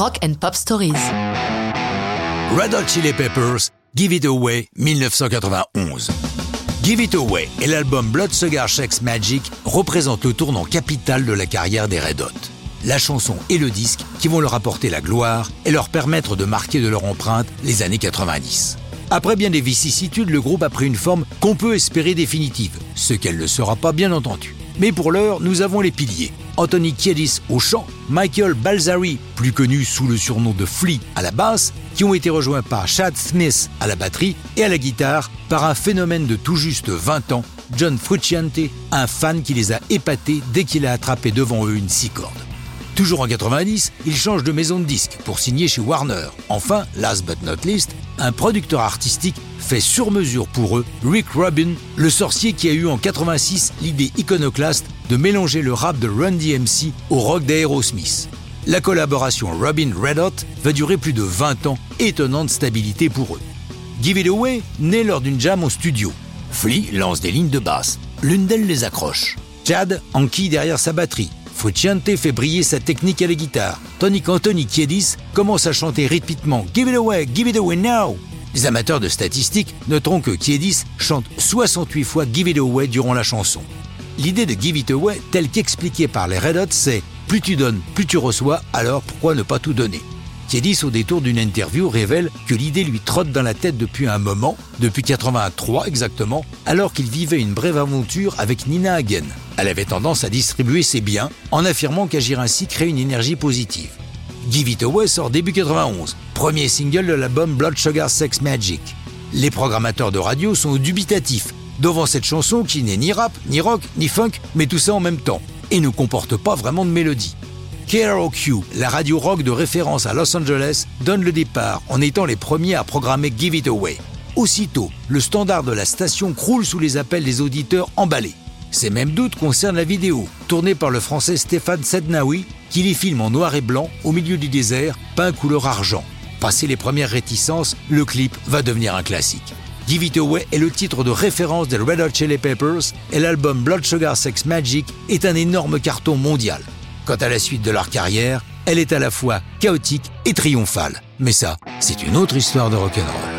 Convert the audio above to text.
Rock and Pop Stories. Red Hot Chili Peppers, Give It Away, 1991. Give It Away et l'album Blood Sugar Sex Magic représentent le tournant capital de la carrière des Red Hot. La chanson et le disque qui vont leur apporter la gloire et leur permettre de marquer de leur empreinte les années 90. Après bien des vicissitudes, le groupe a pris une forme qu'on peut espérer définitive, ce qu'elle ne sera pas bien entendu. Mais pour l'heure, nous avons les piliers. Anthony Kiedis au chant, Michael Balzari, plus connu sous le surnom de Flea à la basse, qui ont été rejoints par Chad Smith à la batterie et à la guitare par un phénomène de tout juste 20 ans, John Frusciante, un fan qui les a épatés dès qu'il a attrapé devant eux une six cordes. Toujours en 90, ils changent de maison de disque pour signer chez Warner. Enfin, last but not least, un producteur artistique fait sur mesure pour eux Rick Rubin, le sorcier qui a eu en 86 l'idée iconoclaste de mélanger le rap de Run DMC au rock d'Aerosmith. La collaboration Robin Red Hot va durer plus de 20 ans, étonnante stabilité pour eux. Give It Away naît lors d'une jam au studio. Flea lance des lignes de basse. L'une d'elles les accroche. Chad enquille derrière sa batterie. Frusciante fait briller sa technique à la guitare. Tony Anthony Kiedis commence à chanter rythmiquement Give it away, give it away now. Les amateurs de statistiques noteront que Kiedis chante 68 fois Give it away durant la chanson. L'idée de Give it away, telle qu'expliquée par les Red Hot, c'est plus tu donnes, plus tu reçois, alors pourquoi ne pas tout donner? Kiedis, au détour d'une interview, révèle que l'idée lui trotte dans la tête depuis un moment, depuis 83 exactement, alors qu'il vivait une brève aventure avec Nina Hagen. Elle avait tendance à distribuer ses biens, en affirmant qu'agir ainsi crée une énergie positive. Give It Away sort début 91, premier single de l'album Blood Sugar Sex Magic. Les programmateurs de radio sont dubitatifs devant cette chanson qui n'est ni rap, ni rock, ni funk, mais tout ça en même temps, et ne comporte pas vraiment de mélodie. KROQ, la radio rock de référence à Los Angeles, donne le départ en étant les premiers à programmer Give It Away. Aussitôt, le standard de la station croule sous les appels des auditeurs emballés. Ces mêmes doutes concernent la vidéo, tournée par le français Stéphane Sednaoui, qui les filme en noir et blanc au milieu du désert, peint couleur argent. Passé les premières réticences, le clip va devenir un classique. Give It Away est le titre de référence des Red Hot Chili Peppers et l'album Blood Sugar Sex Magic est un énorme carton mondial. Quant à la suite de leur carrière, elle est à la fois chaotique et triomphale. Mais ça, c'est une autre histoire de rock'n'roll.